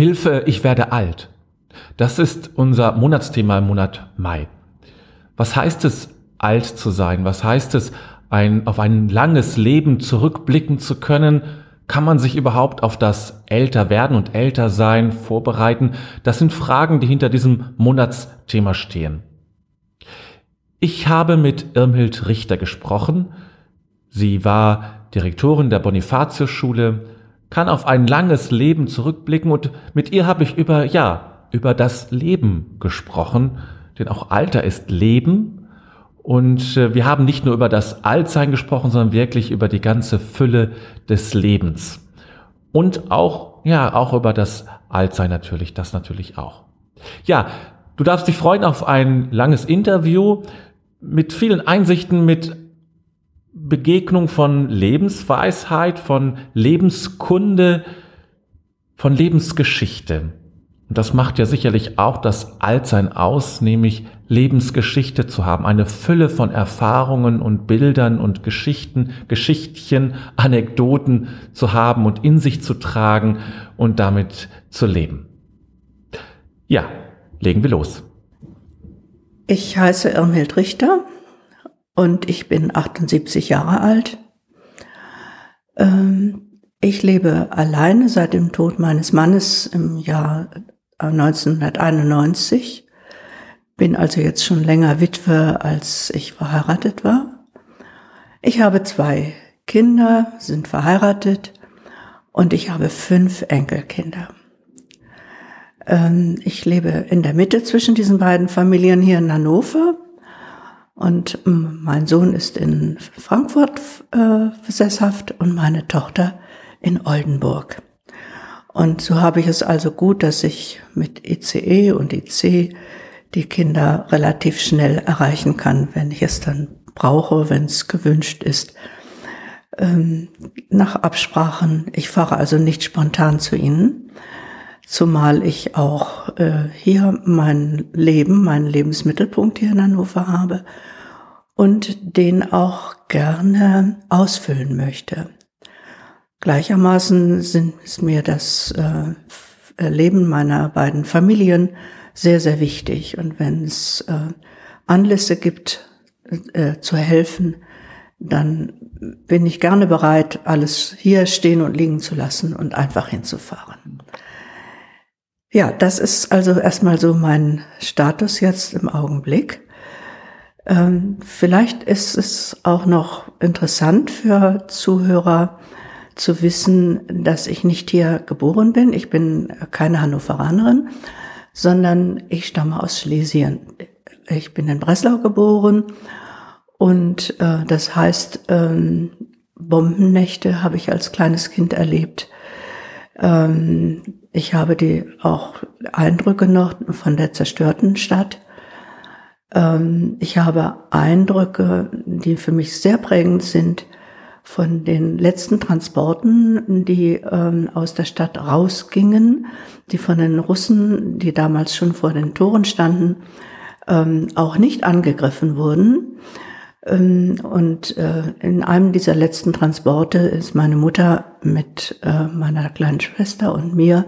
Hilfe, ich werde alt. Das ist unser Monatsthema im Monat Mai. Was heißt es, alt zu sein? Was heißt es, ein, auf ein langes Leben zurückblicken zu können? Kann man sich überhaupt auf das Älterwerden und Ältersein vorbereiten? Das sind Fragen, die hinter diesem Monatsthema stehen. Ich habe mit Irmhild Richter gesprochen. Sie war Direktorin der Bonifatius-Schule, kann auf ein langes Leben zurückblicken und mit ihr habe ich über, ja, über das Leben gesprochen, denn auch Alter ist Leben und äh, wir haben nicht nur über das Altsein gesprochen, sondern wirklich über die ganze Fülle des Lebens. Und auch, ja, auch über das Altsein natürlich, das natürlich auch. Ja, du darfst dich freuen auf ein langes Interview mit vielen Einsichten, mit Begegnung von Lebensweisheit, von Lebenskunde, von Lebensgeschichte. Und das macht ja sicherlich auch das Altsein aus, nämlich Lebensgeschichte zu haben, eine Fülle von Erfahrungen und Bildern und Geschichten, Geschichtchen, Anekdoten zu haben und in sich zu tragen und damit zu leben. Ja, legen wir los. Ich heiße Irmhild Richter und ich bin 78 Jahre alt. Ähm, ich lebe alleine seit dem Tod meines Mannes im Jahr 1991 bin also jetzt schon länger Witwe, als ich verheiratet war. Ich habe zwei Kinder, sind verheiratet und ich habe fünf Enkelkinder. Ähm, ich lebe in der Mitte zwischen diesen beiden Familien hier in Hannover und ähm, mein Sohn ist in Frankfurt äh, sesshaft und meine Tochter in Oldenburg. Und so habe ich es also gut, dass ich mit ICE und IC die Kinder relativ schnell erreichen kann, wenn ich es dann brauche, wenn es gewünscht ist. Ähm, nach Absprachen. Ich fahre also nicht spontan zu ihnen, zumal ich auch äh, hier mein Leben, meinen Lebensmittelpunkt hier in Hannover habe und den auch gerne ausfüllen möchte. Gleichermaßen sind, ist mir das äh, Leben meiner beiden Familien sehr, sehr wichtig. Und wenn es äh, Anlässe gibt, äh, zu helfen, dann bin ich gerne bereit, alles hier stehen und liegen zu lassen und einfach hinzufahren. Ja, das ist also erstmal so mein Status jetzt im Augenblick. Ähm, vielleicht ist es auch noch interessant für Zuhörer zu wissen, dass ich nicht hier geboren bin. Ich bin keine Hannoveranerin, sondern ich stamme aus Schlesien. Ich bin in Breslau geboren und äh, das heißt, ähm, Bombennächte habe ich als kleines Kind erlebt. Ähm, ich habe die auch Eindrücke noch von der zerstörten Stadt. Ähm, ich habe Eindrücke, die für mich sehr prägend sind, von den letzten Transporten, die ähm, aus der Stadt rausgingen, die von den Russen, die damals schon vor den Toren standen, ähm, auch nicht angegriffen wurden. Ähm, und äh, in einem dieser letzten Transporte ist meine Mutter mit äh, meiner kleinen Schwester und mir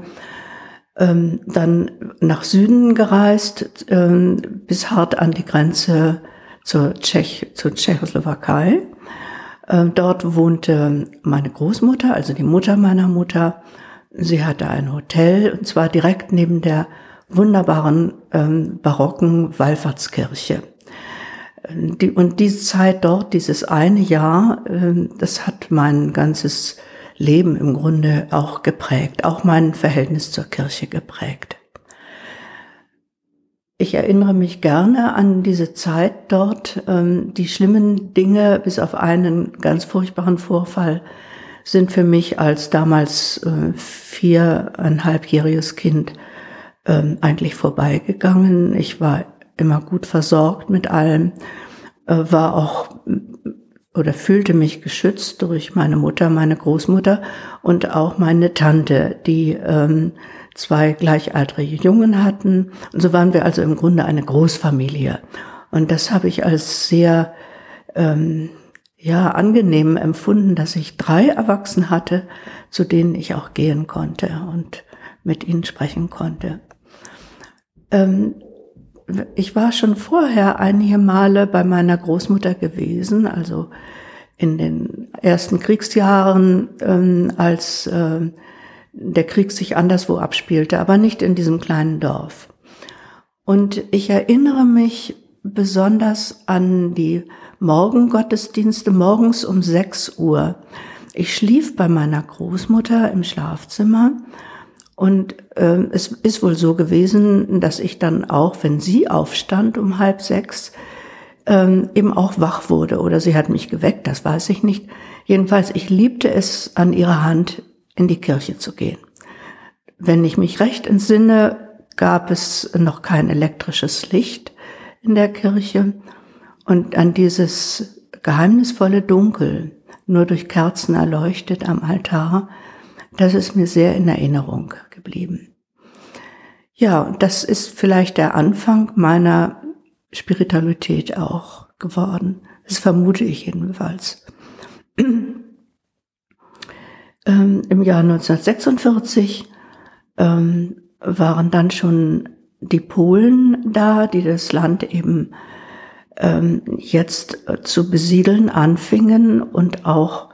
ähm, dann nach Süden gereist, ähm, bis hart an die Grenze zur, Tschech zur Tschechoslowakei. Dort wohnte meine Großmutter, also die Mutter meiner Mutter. Sie hatte ein Hotel, und zwar direkt neben der wunderbaren barocken Wallfahrtskirche. Die, und diese Zeit dort, dieses eine Jahr, äh, das hat mein ganzes Leben im Grunde auch geprägt, auch mein Verhältnis zur Kirche geprägt. Ich erinnere mich gerne an diese Zeit dort. Ähm, die schlimmen Dinge, bis auf einen ganz furchtbaren Vorfall, sind für mich als damals äh, viereinhalbjähriges Kind ähm, eigentlich vorbeigegangen. Ich war immer gut versorgt mit allem, äh, war auch oder fühlte mich geschützt durch meine Mutter, meine Großmutter und auch meine Tante, die ähm, zwei gleichaltrige Jungen hatten. Und so waren wir also im Grunde eine Großfamilie. Und das habe ich als sehr ähm, ja angenehm empfunden, dass ich drei Erwachsene hatte, zu denen ich auch gehen konnte. Und mit ihnen sprechen konnte. Ähm, ich war schon vorher einige Male bei meiner Großmutter gewesen, also in den ersten Kriegsjahren, ähm, als äh, der Krieg sich anderswo abspielte, aber nicht in diesem kleinen Dorf. Und ich erinnere mich besonders an die Morgengottesdienste morgens um 6 Uhr. Ich schlief bei meiner Großmutter im Schlafzimmer und äh, es ist wohl so gewesen, dass ich dann auch, wenn sie aufstand um halb sechs, ähm, eben auch wach wurde oder sie hat mich geweckt, das weiß ich nicht. Jedenfalls, ich liebte es, an ihrer Hand in die Kirche zu gehen. Wenn ich mich recht entsinne, gab es noch kein elektrisches Licht in der Kirche und an dieses geheimnisvolle Dunkel, nur durch Kerzen erleuchtet am Altar, das ist mir sehr in Erinnerung geblieben. Ja, das ist vielleicht der Anfang meiner Spiritualität auch geworden. Das vermute ich jedenfalls. ähm, Im Jahr 1946 ähm, waren dann schon die Polen da, die das Land eben ähm, jetzt äh, zu besiedeln anfingen und auch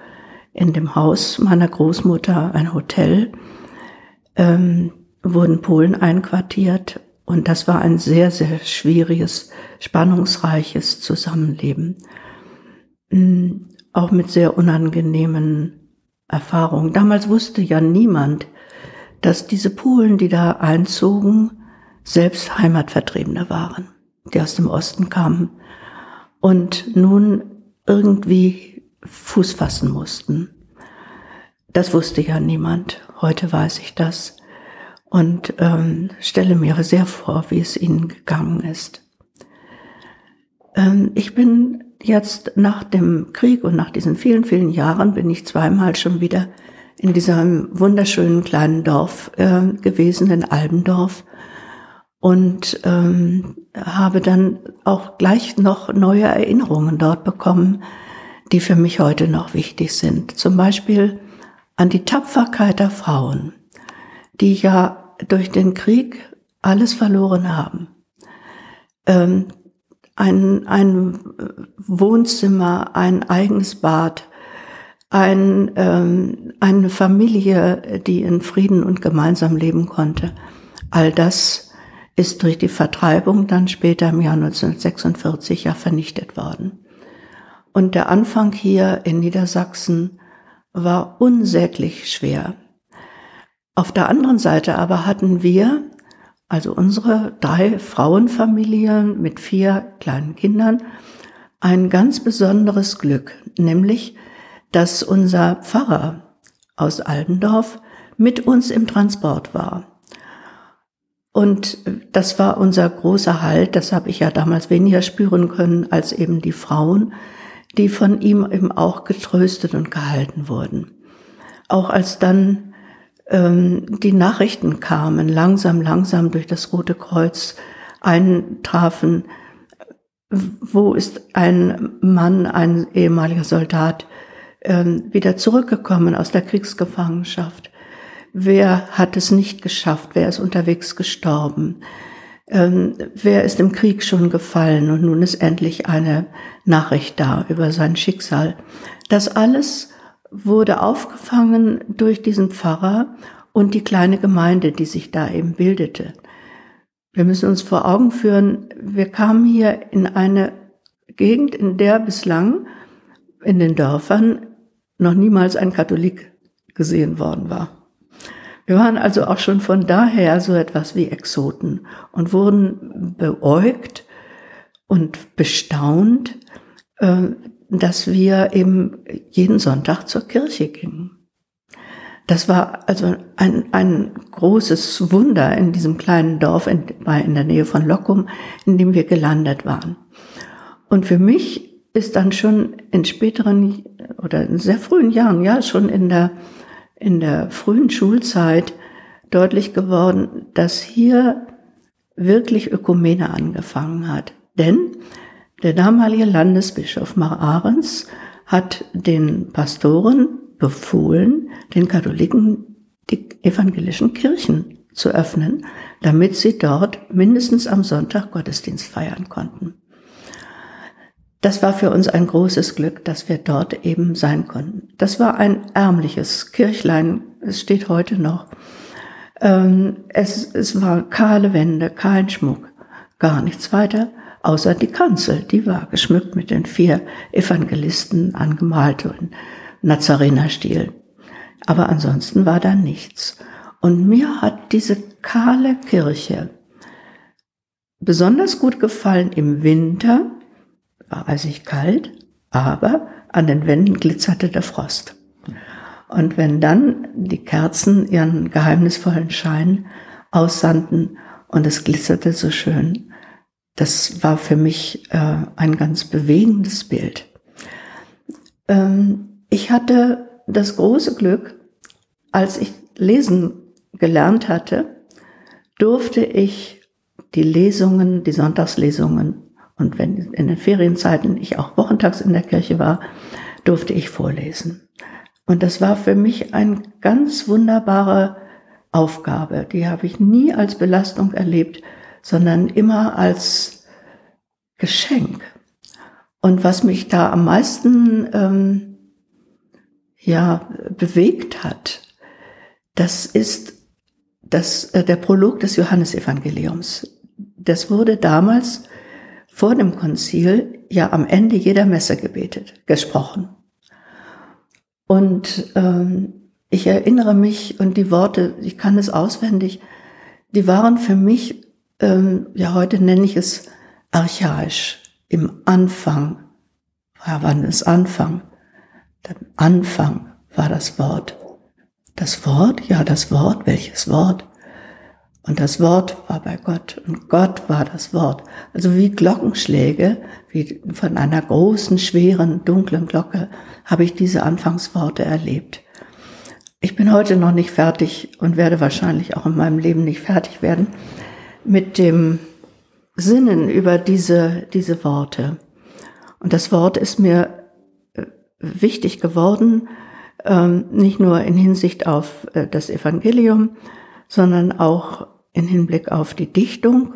in dem Haus meiner Großmutter ein Hotel ähm, wurden Polen einquartiert und das war ein sehr, sehr schwieriges, spannungsreiches Zusammenleben. Mm, auch mit sehr unangenehmen Erfahrungen. Damals wusste ja niemand, dass diese Polen, die da einzogen, selbst Heimatvertriebene waren, die aus dem Osten kamen und nun irgendwie Fuß fassen mussten. Das wusste ja niemand. Heute weiß ich das und ähm, stelle mir sehr vor, wie es ihnen gegangen ist. Ähm, ich bin jetzt nach dem Krieg und nach diesen vielen, vielen Jahren bin ich zweimal schon wieder in diesem wunderschönen kleinen Dorf äh, gewesen, in Albendorf und ähm, habe dann auch gleich noch neue Erinnerungen dort bekommen, die für mich heute noch wichtig sind. Zum Beispiel an die Tapferkeit der Frauen, die ja durch den Krieg alles verloren haben. Ähm, ein, ein Wohnzimmer, ein eigenes Bad, ein, ähm, eine Familie, die in Frieden und gemeinsam leben konnte. All das ist durch die Vertreibung dann später im Jahr 1946 ja vernichtet worden. Und der Anfang hier in Niedersachsen war unsäglich schwer. Auf der anderen Seite aber hatten wir, also unsere drei Frauenfamilien mit vier kleinen Kindern, ein ganz besonderes Glück, nämlich, dass unser Pfarrer aus Aldendorf mit uns im Transport war. Und das war unser großer Halt, das habe ich ja damals weniger spüren können als eben die Frauen, die von ihm eben auch getröstet und gehalten wurden. Auch als dann ähm, die Nachrichten kamen, langsam, langsam durch das Rote Kreuz eintrafen, wo ist ein Mann, ein ehemaliger Soldat, ähm, wieder zurückgekommen aus der Kriegsgefangenschaft? Wer hat es nicht geschafft, wer ist unterwegs gestorben, ähm, wer ist im Krieg schon gefallen und nun ist endlich eine Nachricht da über sein Schicksal. Das alles wurde aufgefangen durch diesen Pfarrer und die kleine Gemeinde, die sich da eben bildete. Wir müssen uns vor Augen führen, wir kamen hier in eine Gegend, in der bislang in den Dörfern noch niemals ein Katholik gesehen worden war. Wir waren also auch schon von daher so etwas wie Exoten und wurden beäugt und bestaunt, äh, dass wir eben jeden Sonntag zur Kirche gingen. Das war also ein, ein großes Wunder in diesem kleinen Dorf in, in der Nähe von Lockum, in dem wir gelandet waren. Und für mich ist dann schon in späteren oder in sehr frühen Jahren, ja, schon in der in der frühen Schulzeit deutlich geworden, dass hier wirklich Ökumene angefangen hat. Denn der damalige Landesbischof Mar Ahrens hat den Pastoren befohlen, den Katholiken die evangelischen Kirchen zu öffnen, damit sie dort mindestens am Sonntag Gottesdienst feiern konnten. Das war für uns ein großes Glück, dass wir dort eben sein konnten. Das war ein ärmliches Kirchlein, es steht heute noch. Ähm, es, es war kahle Wände, kein Schmuck, gar nichts weiter, außer die Kanzel, die war geschmückt mit den vier Evangelisten angemalt und Nazarenerstil. Aber ansonsten war da nichts. Und mir hat diese kahle Kirche besonders gut gefallen im Winter, war eisig kalt, aber an den Wänden glitzerte der Frost. Und wenn dann die Kerzen ihren geheimnisvollen Schein aussandten und es glitzerte so schön, das war für mich äh, ein ganz bewegendes Bild. Ähm, ich hatte das große Glück, als ich lesen gelernt hatte, durfte ich die Lesungen, die Sonntagslesungen und wenn in den Ferienzeiten ich auch wochentags in der Kirche war, durfte ich vorlesen. Und das war für mich eine ganz wunderbare Aufgabe. Die habe ich nie als Belastung erlebt, sondern immer als Geschenk. Und was mich da am meisten ähm, ja bewegt hat, das ist das, äh, der Prolog des Johannesevangeliums. Das wurde damals vor dem Konzil ja am Ende jeder Messe gebetet, gesprochen. Und ähm, ich erinnere mich und die Worte, ich kann es auswendig, die waren für mich, ähm, ja heute nenne ich es archaisch, im Anfang. Ja, wann ist Anfang? Der Anfang war das Wort. Das Wort, ja, das Wort, welches Wort? Und das Wort war bei Gott und Gott war das Wort. Also wie Glockenschläge, wie von einer großen, schweren, dunklen Glocke habe ich diese Anfangsworte erlebt. Ich bin heute noch nicht fertig und werde wahrscheinlich auch in meinem Leben nicht fertig werden mit dem Sinnen über diese, diese Worte. Und das Wort ist mir äh, wichtig geworden, ähm, nicht nur in Hinsicht auf äh, das Evangelium, sondern auch in Hinblick auf die Dichtung.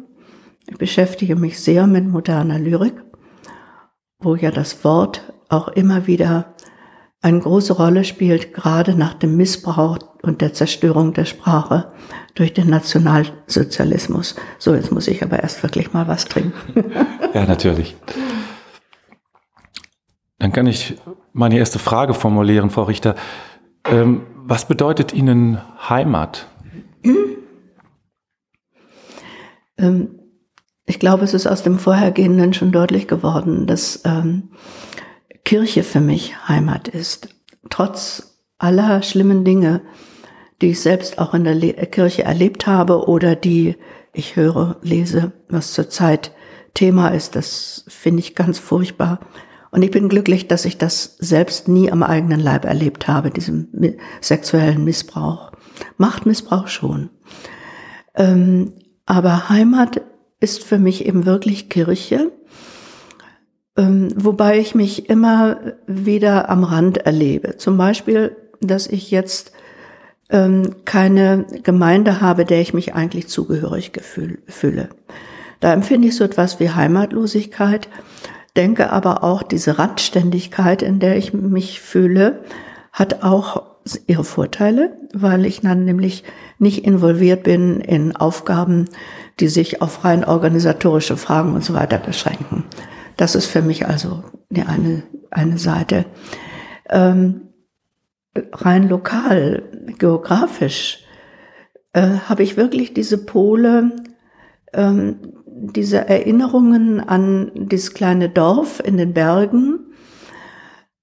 Ich beschäftige mich sehr mit moderner Lyrik, wo ja das Wort auch immer wieder eine große Rolle spielt, gerade nach dem Missbrauch und der Zerstörung der Sprache durch den Nationalsozialismus. So, jetzt muss ich aber erst wirklich mal was trinken. ja, natürlich. Dann kann ich meine erste Frage formulieren, Frau Richter. Ähm, was bedeutet Ihnen Heimat? Hm? Ähm, ich glaube, es ist aus dem Vorhergehenden schon deutlich geworden, dass ähm, Kirche für mich Heimat ist. Trotz aller schlimmen Dinge, die ich selbst auch in der Le Kirche erlebt habe oder die ich höre, lese, was zurzeit Thema ist, das finde ich ganz furchtbar. Und ich bin glücklich, dass ich das selbst nie am eigenen Leib erlebt habe, diesen sexuellen Missbrauch. Machtmissbrauch schon. Ähm, aber Heimat ist für mich eben wirklich Kirche, ähm, wobei ich mich immer wieder am Rand erlebe. Zum Beispiel, dass ich jetzt ähm, keine Gemeinde habe, der ich mich eigentlich zugehörig fühle. Da empfinde ich so etwas wie Heimatlosigkeit, denke aber auch, diese Randständigkeit, in der ich mich fühle, hat auch ihre Vorteile, weil ich dann nämlich nicht involviert bin in Aufgaben, die sich auf rein organisatorische Fragen und so weiter beschränken. Das ist für mich also die eine, eine Seite. Ähm, rein lokal, geografisch, äh, habe ich wirklich diese Pole, ähm, diese Erinnerungen an dieses kleine Dorf in den Bergen,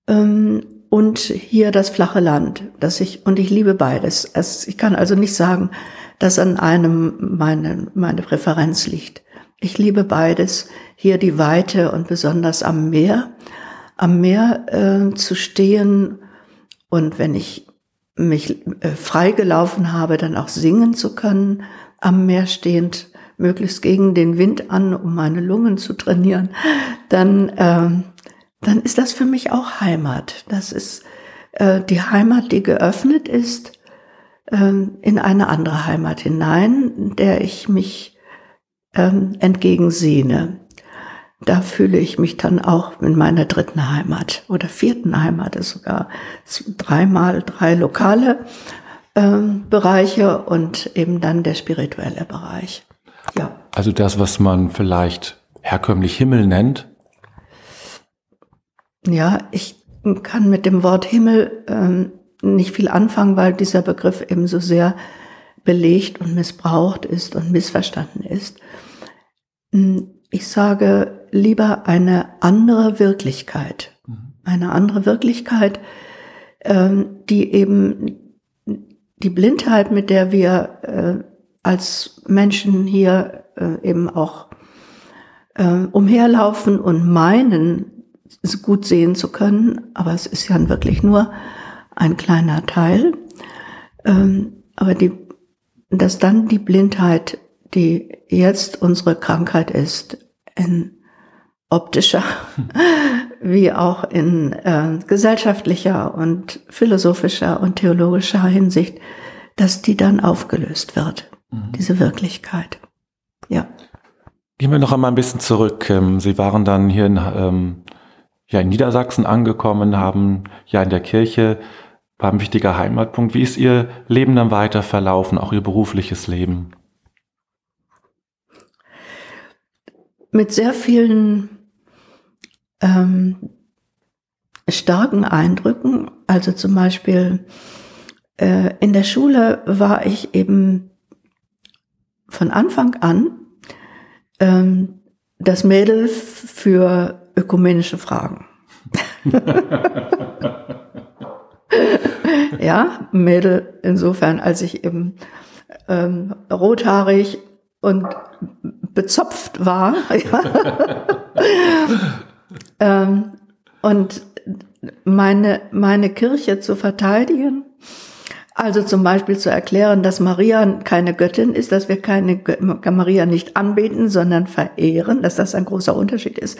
ähm, und hier das flache Land, das ich, und ich liebe beides. Es, ich kann also nicht sagen, dass an einem meine, meine Präferenz liegt. Ich liebe beides. Hier die Weite und besonders am Meer. Am Meer äh, zu stehen und wenn ich mich äh, freigelaufen habe, dann auch singen zu können, am Meer stehend, möglichst gegen den Wind an, um meine Lungen zu trainieren, dann äh, dann ist das für mich auch Heimat. Das ist äh, die Heimat, die geöffnet ist ähm, in eine andere Heimat hinein, der ich mich ähm, entgegensehne. Da fühle ich mich dann auch in meiner dritten Heimat oder vierten Heimat, ist sogar dreimal drei lokale ähm, Bereiche und eben dann der spirituelle Bereich. Ja. Also das, was man vielleicht herkömmlich Himmel nennt? Ja, ich kann mit dem Wort Himmel ähm, nicht viel anfangen, weil dieser Begriff eben so sehr belegt und missbraucht ist und missverstanden ist. Hm, ich sage lieber eine andere Wirklichkeit. Mhm. Eine andere Wirklichkeit, ähm, die eben die Blindheit, mit der wir äh, als Menschen hier äh, eben auch äh, umherlaufen und meinen, gut sehen zu können, aber es ist ja wirklich nur ein kleiner Teil. Ähm, aber die, dass dann die Blindheit, die jetzt unsere Krankheit ist, in optischer wie auch in äh, gesellschaftlicher und philosophischer und theologischer Hinsicht, dass die dann aufgelöst wird, mhm. diese Wirklichkeit. Ja. Gehen wir noch einmal ein bisschen zurück. Ähm, Sie waren dann hier in, ähm, ja, in Niedersachsen angekommen, haben ja in der Kirche war ein wichtiger Heimatpunkt. Wie ist Ihr Leben dann weiter verlaufen, auch Ihr berufliches Leben? Mit sehr vielen ähm, starken Eindrücken. Also zum Beispiel äh, in der Schule war ich eben von Anfang an ähm, das Mädel für ökumenische Fragen. ja, Mädel insofern, als ich eben ähm, rothaarig und bezopft war. ähm, und meine, meine Kirche zu verteidigen, also zum Beispiel zu erklären, dass Maria keine Göttin ist, dass wir keine Maria nicht anbeten, sondern verehren, dass das ein großer Unterschied ist.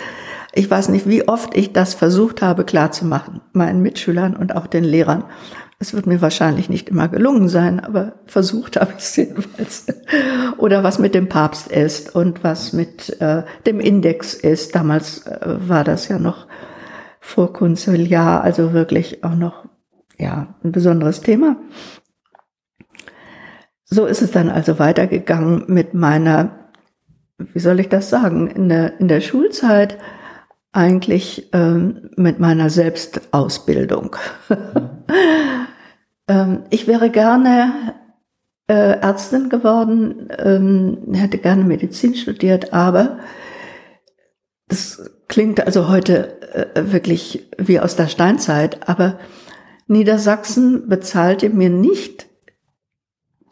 Ich weiß nicht, wie oft ich das versucht habe klarzumachen, meinen Mitschülern und auch den Lehrern. Es wird mir wahrscheinlich nicht immer gelungen sein, aber versucht habe ich es jedenfalls. Oder was mit dem Papst ist und was mit äh, dem Index ist. Damals äh, war das ja noch vorkonziliar, also wirklich auch noch ja, ein besonderes Thema. So ist es dann also weitergegangen mit meiner, wie soll ich das sagen, in der, in der Schulzeit eigentlich ähm, mit meiner Selbstausbildung. ähm, ich wäre gerne äh, Ärztin geworden, ähm, hätte gerne Medizin studiert, aber das klingt also heute äh, wirklich wie aus der Steinzeit, aber Niedersachsen bezahlte mir nicht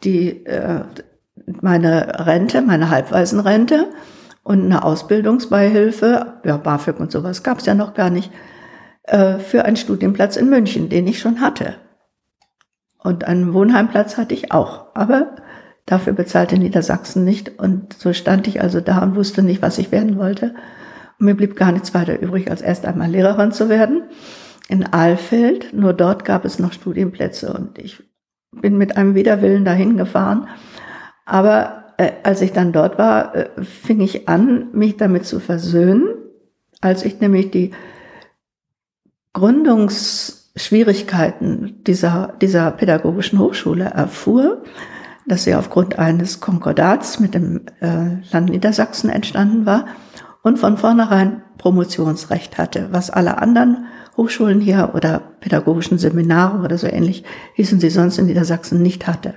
die, äh, meine Rente, meine Halbwaisenrente und eine Ausbildungsbeihilfe, ja, BAföG und sowas gab es ja noch gar nicht, äh, für einen Studienplatz in München, den ich schon hatte. Und einen Wohnheimplatz hatte ich auch, aber dafür bezahlte Niedersachsen nicht. Und so stand ich also da und wusste nicht, was ich werden wollte. Und mir blieb gar nichts weiter übrig, als erst einmal Lehrerin zu werden in Alfeld. Nur dort gab es noch Studienplätze und ich bin mit einem Widerwillen dahin gefahren. Aber äh, als ich dann dort war, äh, fing ich an, mich damit zu versöhnen, als ich nämlich die Gründungsschwierigkeiten dieser, dieser pädagogischen Hochschule erfuhr, dass sie aufgrund eines Konkordats mit dem äh, Land Niedersachsen entstanden war und von vornherein Promotionsrecht hatte, was alle anderen Hochschulen hier oder pädagogischen Seminare oder so ähnlich hießen sie sonst in Niedersachsen nicht hatte.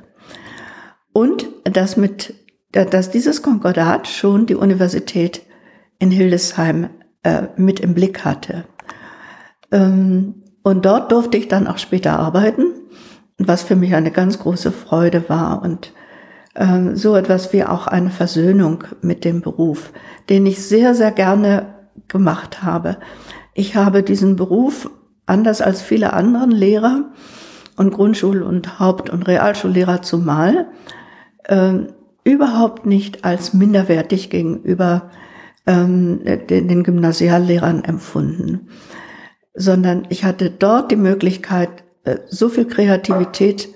Und dass mit, dass dieses Konkordat schon die Universität in Hildesheim äh, mit im Blick hatte. Ähm, und dort durfte ich dann auch später arbeiten, was für mich eine ganz große Freude war und ähm, so etwas wie auch eine Versöhnung mit dem Beruf, den ich sehr, sehr gerne gemacht habe. Ich habe diesen Beruf, anders als viele anderen Lehrer und Grundschul- und Haupt- und Realschullehrer zumal, äh, überhaupt nicht als minderwertig gegenüber ähm, den, den Gymnasiallehrern empfunden, sondern ich hatte dort die Möglichkeit, äh, so viel Kreativität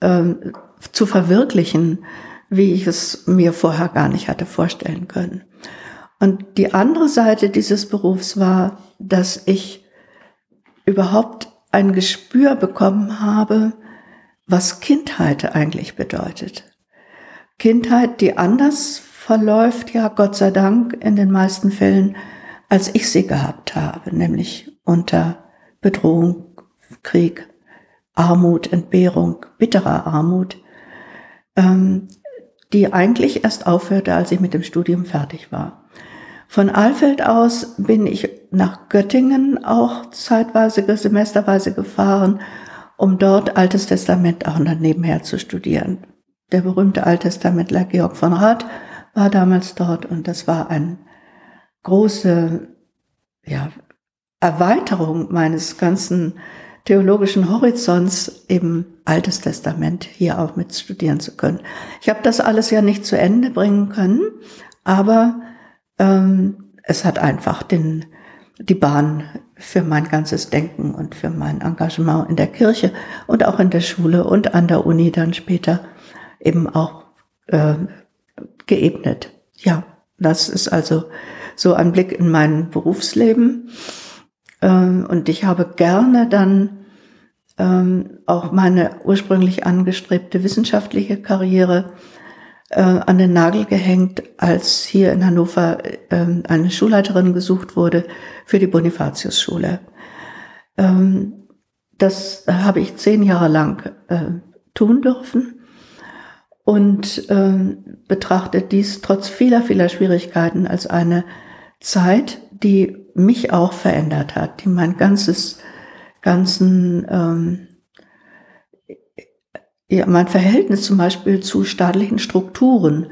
ähm, zu verwirklichen, wie ich es mir vorher gar nicht hatte vorstellen können. Und die andere Seite dieses Berufs war, dass ich überhaupt ein Gespür bekommen habe, was Kindheit eigentlich bedeutet. Kindheit, die anders verläuft, ja Gott sei Dank in den meisten Fällen, als ich sie gehabt habe, nämlich unter Bedrohung, Krieg, Armut, Entbehrung, bitterer Armut, ähm, die eigentlich erst aufhörte, als ich mit dem Studium fertig war. Von Alfeld aus bin ich nach Göttingen auch zeitweise, semesterweise gefahren, um dort Altes Testament auch nebenher zu studieren. Der berühmte Alttestamentler Georg von Rath war damals dort und das war eine große ja, Erweiterung meines ganzen theologischen Horizonts, eben Altes Testament hier auch mit studieren zu können. Ich habe das alles ja nicht zu Ende bringen können, aber ähm, es hat einfach den, die Bahn für mein ganzes Denken und für mein Engagement in der Kirche und auch in der Schule und an der Uni dann später eben auch äh, geebnet. Ja, das ist also so ein Blick in mein Berufsleben. Ähm, und ich habe gerne dann ähm, auch meine ursprünglich angestrebte wissenschaftliche Karriere äh, an den Nagel gehängt, als hier in Hannover äh, eine Schulleiterin gesucht wurde für die Bonifatius-Schule. Ähm, das habe ich zehn Jahre lang äh, tun dürfen und ähm, betrachte dies trotz vieler, vieler Schwierigkeiten als eine Zeit, die mich auch verändert hat, die mein ganzes, ganzen ähm, ja, mein Verhältnis zum Beispiel zu staatlichen Strukturen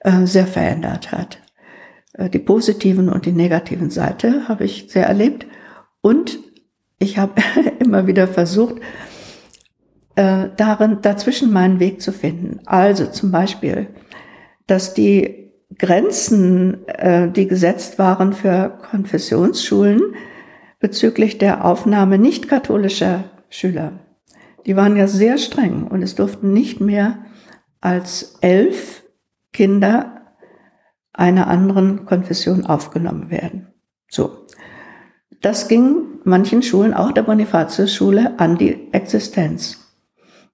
äh, sehr verändert hat. Äh, die positiven und die negativen Seite habe ich sehr erlebt. Und ich habe immer wieder versucht, äh, darin, dazwischen meinen Weg zu finden. Also zum Beispiel, dass die Grenzen, äh, die gesetzt waren für Konfessionsschulen bezüglich der Aufnahme nicht katholischer Schüler die waren ja sehr streng und es durften nicht mehr als elf Kinder einer anderen Konfession aufgenommen werden. So. Das ging manchen Schulen, auch der Bonifatius-Schule, an die Existenz.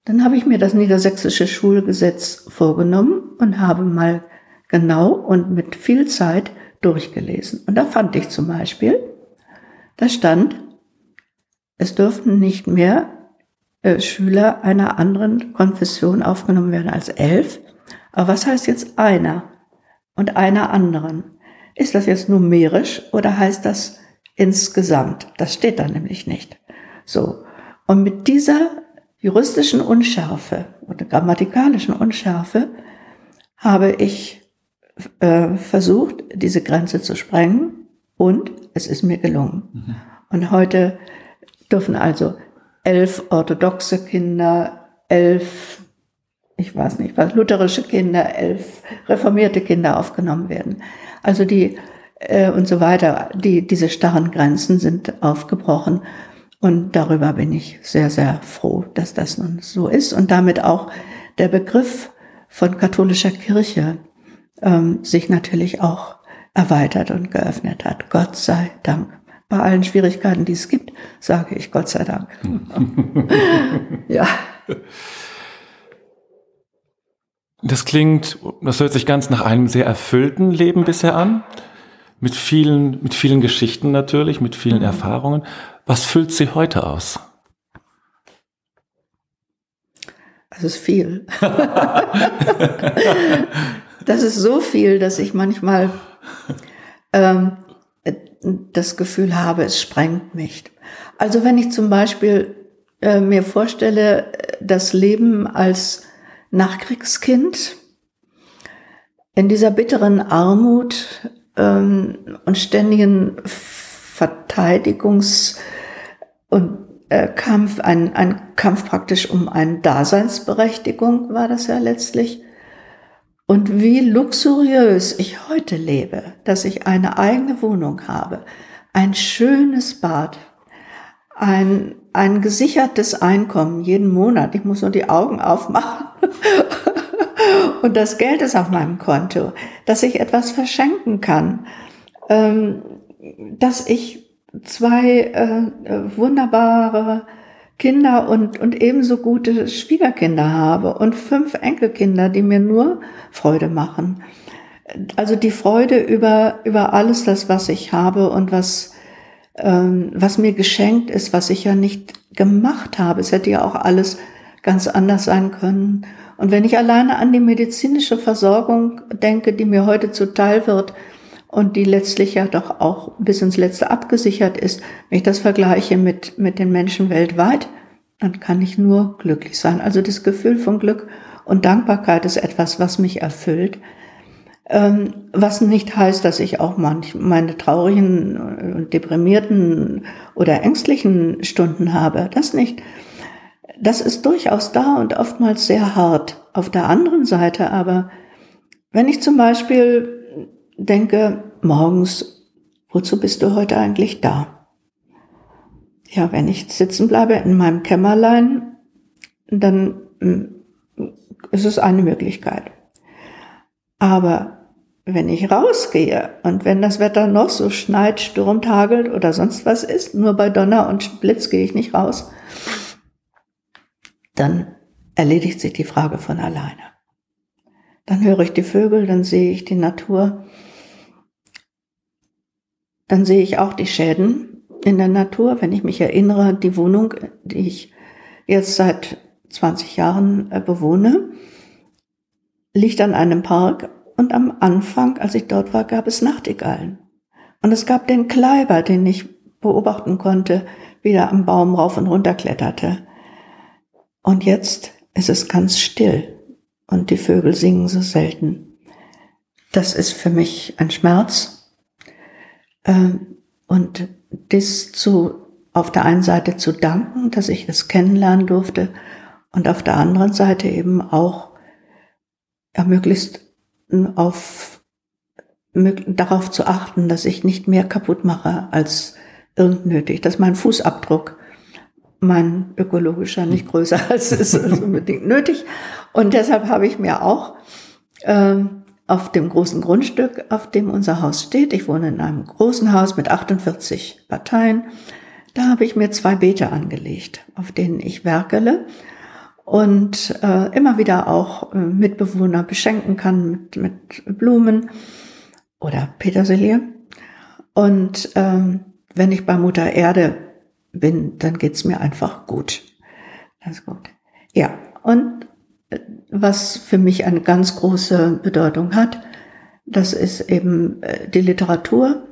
Dann habe ich mir das niedersächsische Schulgesetz vorgenommen und habe mal genau und mit viel Zeit durchgelesen. Und da fand ich zum Beispiel, da stand, es dürften nicht mehr äh, Schüler einer anderen Konfession aufgenommen werden als elf. Aber was heißt jetzt einer und einer anderen? Ist das jetzt numerisch oder heißt das insgesamt? Das steht da nämlich nicht. So. Und mit dieser juristischen Unschärfe oder grammatikalischen Unschärfe habe ich äh, versucht, diese Grenze zu sprengen und es ist mir gelungen. Mhm. Und heute dürfen also elf orthodoxe Kinder, elf, ich weiß nicht was, lutherische Kinder, elf reformierte Kinder aufgenommen werden. Also die äh, und so weiter. Die, diese starren Grenzen sind aufgebrochen. Und darüber bin ich sehr, sehr froh, dass das nun so ist und damit auch der Begriff von katholischer Kirche ähm, sich natürlich auch erweitert und geöffnet hat. Gott sei Dank bei allen Schwierigkeiten, die es gibt, sage ich Gott sei Dank. ja. Das klingt, das hört sich ganz nach einem sehr erfüllten Leben bisher an. Mit vielen, mit vielen Geschichten natürlich, mit vielen mhm. Erfahrungen. Was füllt Sie heute aus? Das ist viel. das ist so viel, dass ich manchmal ähm, das Gefühl habe, es sprengt mich. Also wenn ich zum Beispiel äh, mir vorstelle, das Leben als Nachkriegskind in dieser bitteren Armut ähm, und ständigen Verteidigungs- und äh, Kampf, ein, ein Kampf praktisch um eine Daseinsberechtigung war das ja letztlich. Und wie luxuriös ich heute lebe, dass ich eine eigene Wohnung habe, ein schönes Bad, ein, ein gesichertes Einkommen jeden Monat. Ich muss nur die Augen aufmachen und das Geld ist auf meinem Konto, dass ich etwas verschenken kann, ähm, dass ich zwei äh, wunderbare Kinder und, und ebenso gute Schwiegerkinder habe und fünf Enkelkinder, die mir nur Freude machen. Also die Freude über, über alles das, was ich habe und was, ähm, was mir geschenkt ist, was ich ja nicht gemacht habe. Es hätte ja auch alles ganz anders sein können. Und wenn ich alleine an die medizinische Versorgung denke, die mir heute zuteil wird und die letztlich ja doch auch bis ins Letzte abgesichert ist, wenn ich das vergleiche mit, mit den Menschen weltweit, dann kann ich nur glücklich sein. Also das Gefühl von Glück und Dankbarkeit ist etwas, was mich erfüllt. Ähm, was nicht heißt, dass ich auch manch, meine traurigen und deprimierten oder ängstlichen Stunden habe. Das nicht das ist durchaus da und oftmals sehr hart. Auf der anderen Seite aber, wenn ich zum Beispiel denke, morgens, wozu bist du heute eigentlich da? Ja, wenn ich sitzen bleibe in meinem Kämmerlein, dann hm, ist es eine Möglichkeit. Aber wenn ich rausgehe und wenn das Wetter noch so schneit, stürmt, hagelt oder sonst was ist, nur bei Donner und Blitz gehe ich nicht raus, dann erledigt sich die Frage von alleine. Dann höre ich die Vögel, dann sehe ich die Natur, dann sehe ich auch die Schäden in der Natur, wenn ich mich erinnere, die Wohnung, die ich jetzt seit 20 Jahren äh, bewohne, liegt an einem Park und am Anfang, als ich dort war, gab es Nachtigallen. Und es gab den Kleiber, den ich beobachten konnte, wie er am Baum rauf und runter kletterte. Und jetzt ist es ganz still und die Vögel singen so selten. Das ist für mich ein Schmerz. Ähm, und das zu, auf der einen Seite zu danken, dass ich es kennenlernen durfte und auf der anderen Seite eben auch ja, möglichst auf, darauf zu achten, dass ich nicht mehr kaputt mache als irgend nötig, dass mein Fußabdruck mein ökologischer nicht größer als es ist unbedingt nötig. Und deshalb habe ich mir auch ähm, auf dem großen Grundstück, auf dem unser Haus steht, ich wohne in einem großen Haus mit 48 Parteien, da habe ich mir zwei Beete angelegt, auf denen ich werkele und äh, immer wieder auch äh, Mitbewohner beschenken kann mit, mit Blumen oder Petersilie. Und ähm, wenn ich bei Mutter Erde bin, dann geht's mir einfach gut. Das gut. Ja, und äh, was für mich eine ganz große Bedeutung hat, das ist eben äh, die Literatur,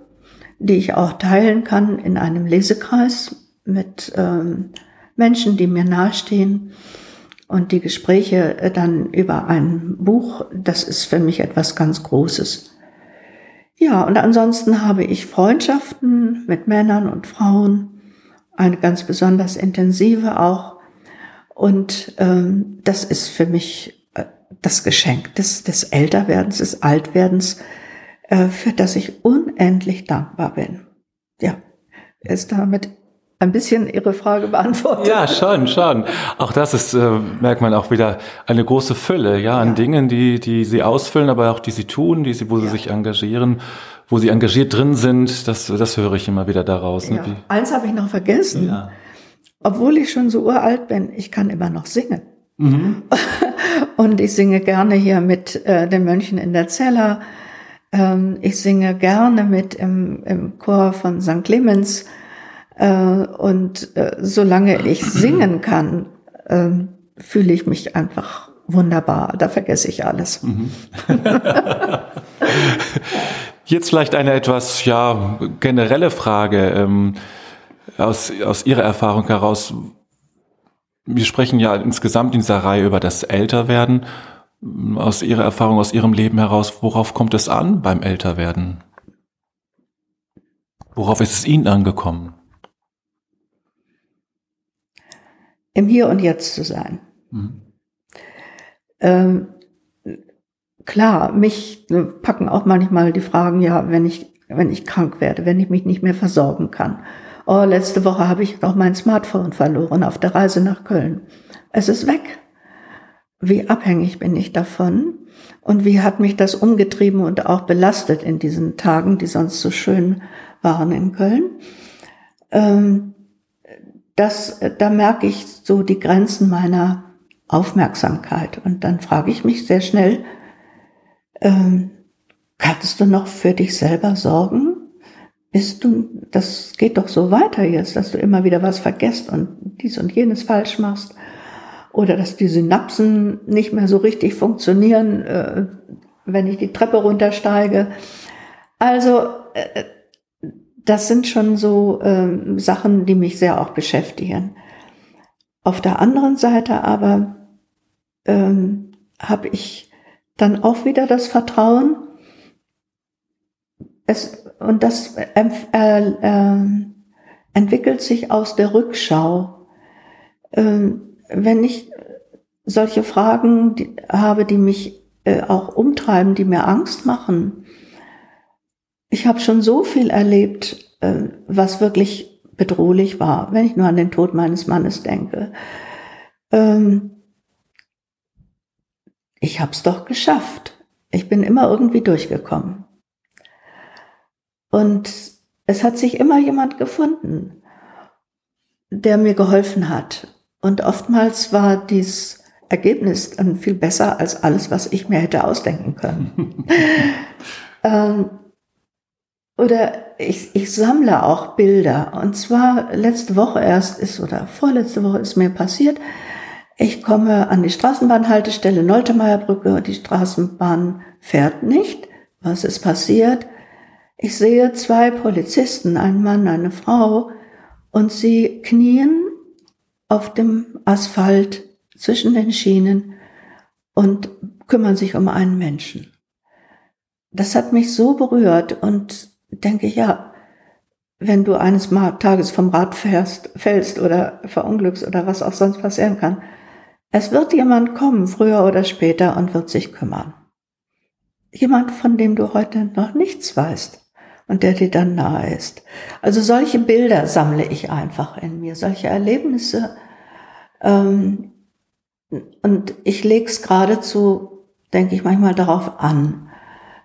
die ich auch teilen kann in einem Lesekreis mit ähm, Menschen, die mir nahestehen. Und die Gespräche äh, dann über ein Buch, das ist für mich etwas ganz Großes. Ja, und ansonsten habe ich Freundschaften mit Männern und Frauen, eine ganz besonders intensive auch. Und ähm, das ist für mich äh, das Geschenk des, des Älterwerdens, des Altwerdens, äh, für das ich unendlich dankbar bin. Ja, ist damit ein bisschen Ihre Frage beantwortet. Ja, schon, schon. Auch das ist, äh, merkt man auch wieder, eine große Fülle, ja, an ja. Dingen, die, die Sie ausfüllen, aber auch die Sie tun, die Sie, wo ja. Sie sich engagieren wo sie engagiert drin sind, das, das höre ich immer wieder daraus. Ne? Ja. Eins habe ich noch vergessen. Ja. Obwohl ich schon so uralt bin, ich kann immer noch singen. Mhm. Und ich singe gerne hier mit äh, den Mönchen in der Zeller. Ähm, ich singe gerne mit im, im Chor von St. Clemens. Äh, und äh, solange ich singen kann, äh, fühle ich mich einfach wunderbar. Da vergesse ich alles. Mhm. Jetzt vielleicht eine etwas ja generelle Frage ähm, aus, aus Ihrer Erfahrung heraus. Wir sprechen ja insgesamt in dieser Reihe über das Älterwerden. Aus Ihrer Erfahrung, aus Ihrem Leben heraus, worauf kommt es an beim Älterwerden? Worauf ist es Ihnen angekommen? Im Hier und Jetzt zu sein. Mhm. Ähm, klar, mich packen auch manchmal die Fragen, ja, wenn ich, wenn ich krank werde, wenn ich mich nicht mehr versorgen kann oh, letzte Woche habe ich noch mein Smartphone verloren auf der Reise nach Köln. Es ist weg. Wie abhängig bin ich davon? Und wie hat mich das umgetrieben und auch belastet in diesen Tagen, die sonst so schön waren in Köln? Ähm, das, da merke ich so die Grenzen meiner Aufmerksamkeit. Und dann frage ich mich sehr schnell, ähm, kannst du noch für dich selber sorgen? Bist du, das geht doch so weiter jetzt, dass du immer wieder was vergisst und dies und jenes falsch machst. Oder dass die Synapsen nicht mehr so richtig funktionieren, äh, wenn ich die Treppe runtersteige. Also, äh, das sind schon so äh, Sachen, die mich sehr auch beschäftigen. Auf der anderen Seite aber ähm, habe ich dann auch wieder das Vertrauen, es, und das äh, äh, entwickelt sich aus der Rückschau. Ähm, wenn ich solche Fragen die, habe, die mich äh, auch umtreiben, die mir Angst machen, ich habe schon so viel erlebt, äh, was wirklich bedrohlich war, wenn ich nur an den Tod meines Mannes denke. Ähm, ich habe es doch geschafft. Ich bin immer irgendwie durchgekommen. Und es hat sich immer jemand gefunden, der mir geholfen hat. Und oftmals war dieses Ergebnis dann viel besser als alles, was ich mir hätte ausdenken können. ähm, oder ich, ich sammle auch Bilder. Und zwar letzte Woche erst ist oder vorletzte Woche ist mir passiert, ich komme an die Straßenbahnhaltestelle Noltemeierbrücke, die Straßenbahn fährt nicht. Was ist passiert? Ich sehe zwei Polizisten, einen Mann, eine Frau, und sie knien auf dem Asphalt zwischen den Schienen und kümmern sich um einen Menschen. Das hat mich so berührt und denke, ja, wenn du eines Tages vom Rad fährst, fällst oder verunglückst oder was auch sonst passieren kann, es wird jemand kommen, früher oder später, und wird sich kümmern. Jemand, von dem du heute noch nichts weißt und der dir dann nahe ist. Also solche Bilder sammle ich einfach in mir, solche Erlebnisse. Ähm, und ich lege es geradezu, denke ich manchmal darauf an.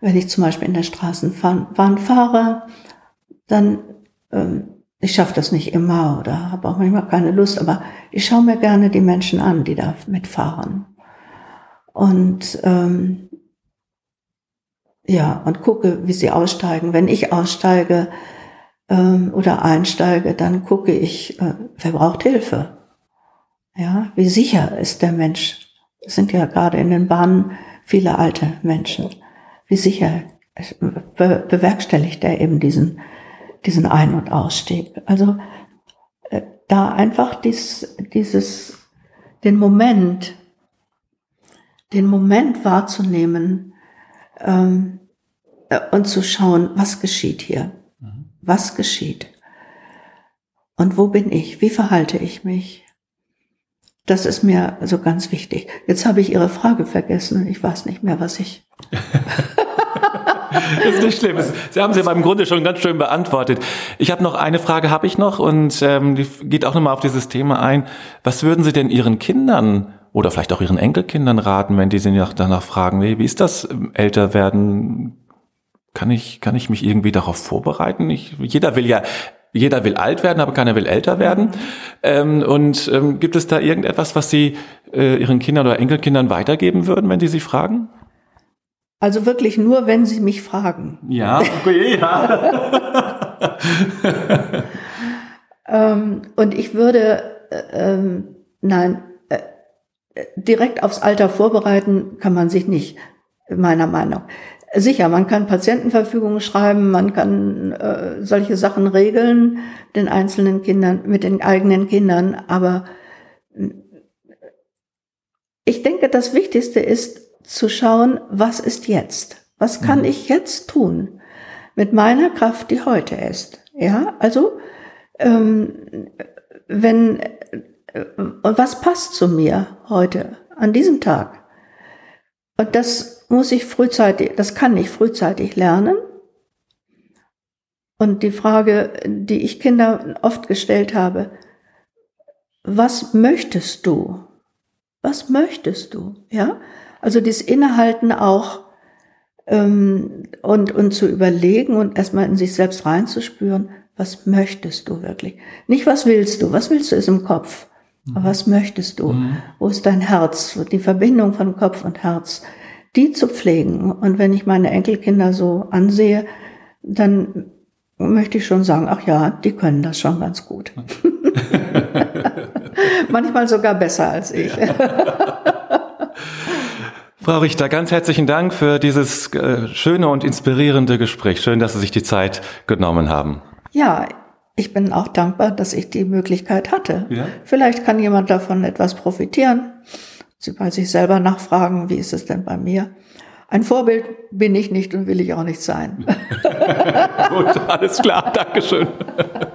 Wenn ich zum Beispiel in der Straßenbahn fahre, dann ähm, ich schaffe das nicht immer oder habe auch manchmal keine Lust, aber ich schaue mir gerne die Menschen an, die da mitfahren. Und ähm, ja, und gucke, wie sie aussteigen. Wenn ich aussteige ähm, oder einsteige, dann gucke ich, äh, wer braucht Hilfe? Ja, wie sicher ist der Mensch? Es sind ja gerade in den Bahnen viele alte Menschen. Wie sicher be bewerkstelligt er eben diesen diesen Ein- und Ausstieg. Also äh, da einfach dies, dieses, den Moment, den Moment wahrzunehmen ähm, äh, und zu schauen, was geschieht hier? Mhm. Was geschieht? Und wo bin ich? Wie verhalte ich mich? Das ist mir also ganz wichtig. Jetzt habe ich Ihre Frage vergessen und ich weiß nicht mehr, was ich. das ist nicht schlimm. Sie haben sie aber im Grunde schon ganz schön beantwortet. Ich habe noch eine Frage, habe ich noch, und ähm, die geht auch nochmal auf dieses Thema ein. Was würden Sie denn Ihren Kindern oder vielleicht auch Ihren Enkelkindern raten, wenn die Sie danach fragen, wie, wie ist das ähm, älter werden? Kann ich, kann ich mich irgendwie darauf vorbereiten? Ich, jeder will ja jeder will alt werden, aber keiner will älter werden. Ähm, und ähm, gibt es da irgendetwas, was Sie äh, Ihren Kindern oder Enkelkindern weitergeben würden, wenn die Sie fragen? Also wirklich nur, wenn Sie mich fragen. Ja, okay, ja. ähm, und ich würde, äh, ähm, nein, äh, direkt aufs Alter vorbereiten kann man sich nicht, meiner Meinung. Sicher, man kann Patientenverfügungen schreiben, man kann äh, solche Sachen regeln, den einzelnen Kindern, mit den eigenen Kindern, aber äh, ich denke, das Wichtigste ist, zu schauen, was ist jetzt? Was kann mhm. ich jetzt tun mit meiner Kraft, die heute ist? Ja, also ähm, wenn äh, was passt zu mir heute an diesem Tag? Und das muss ich frühzeitig, das kann ich frühzeitig lernen. Und die Frage, die ich Kinder oft gestellt habe, was möchtest du? Was möchtest du? Ja, also das Innehalten auch ähm, und, und zu überlegen und erstmal in sich selbst reinzuspüren, was möchtest du wirklich? Nicht, was willst du? Was willst du ist im Kopf. Aber mhm. was möchtest du? Mhm. Wo ist dein Herz? Die Verbindung von Kopf und Herz, die zu pflegen. Und wenn ich meine Enkelkinder so ansehe, dann möchte ich schon sagen, ach ja, die können das schon ganz gut. Manchmal sogar besser als ich. Frau Richter, ganz herzlichen Dank für dieses äh, schöne und inspirierende Gespräch. Schön, dass Sie sich die Zeit genommen haben. Ja, ich bin auch dankbar, dass ich die Möglichkeit hatte. Ja? Vielleicht kann jemand davon etwas profitieren. Sie bei sich selber nachfragen, wie ist es denn bei mir? Ein Vorbild bin ich nicht und will ich auch nicht sein. Gut, alles klar, Dankeschön.